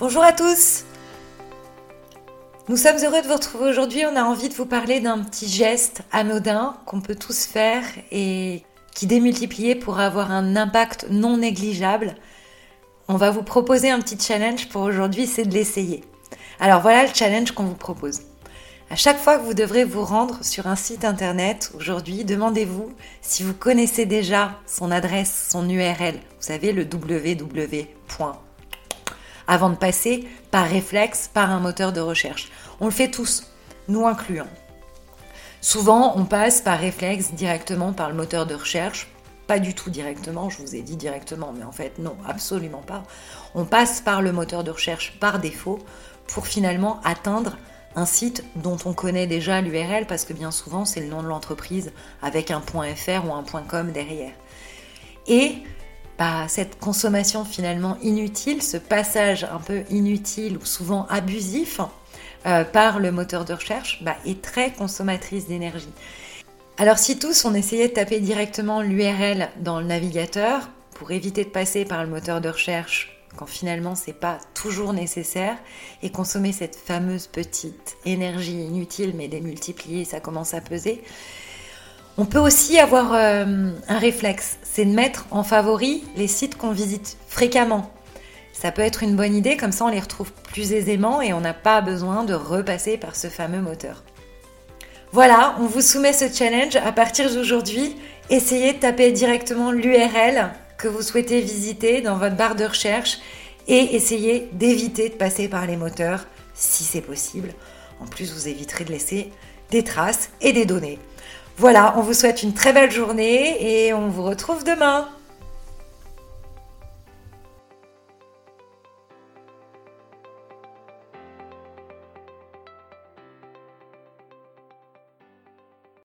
Bonjour à tous Nous sommes heureux de vous retrouver aujourd'hui. On a envie de vous parler d'un petit geste anodin qu'on peut tous faire et qui démultiplié pour avoir un impact non négligeable. On va vous proposer un petit challenge pour aujourd'hui, c'est de l'essayer. Alors voilà le challenge qu'on vous propose. À chaque fois que vous devrez vous rendre sur un site internet aujourd'hui, demandez-vous si vous connaissez déjà son adresse, son URL. Vous savez, le www avant de passer par réflexe, par un moteur de recherche. On le fait tous, nous incluant. Souvent, on passe par réflexe directement par le moteur de recherche. Pas du tout directement, je vous ai dit directement, mais en fait non, absolument pas. On passe par le moteur de recherche par défaut pour finalement atteindre un site dont on connaît déjà l'URL parce que bien souvent c'est le nom de l'entreprise avec un .fr ou un .com derrière. Et cette consommation finalement inutile, ce passage un peu inutile ou souvent abusif euh, par le moteur de recherche bah, est très consommatrice d'énergie. Alors si tous on essayait de taper directement l'URL dans le navigateur pour éviter de passer par le moteur de recherche quand finalement c'est pas toujours nécessaire et consommer cette fameuse petite énergie inutile mais démultipliée ça commence à peser, on peut aussi avoir euh, un réflexe, c'est de mettre en favori les sites qu'on visite fréquemment. Ça peut être une bonne idée, comme ça on les retrouve plus aisément et on n'a pas besoin de repasser par ce fameux moteur. Voilà, on vous soumet ce challenge. À partir d'aujourd'hui, essayez de taper directement l'URL que vous souhaitez visiter dans votre barre de recherche et essayez d'éviter de passer par les moteurs si c'est possible. En plus, vous éviterez de laisser des traces et des données. Voilà, on vous souhaite une très belle journée et on vous retrouve demain.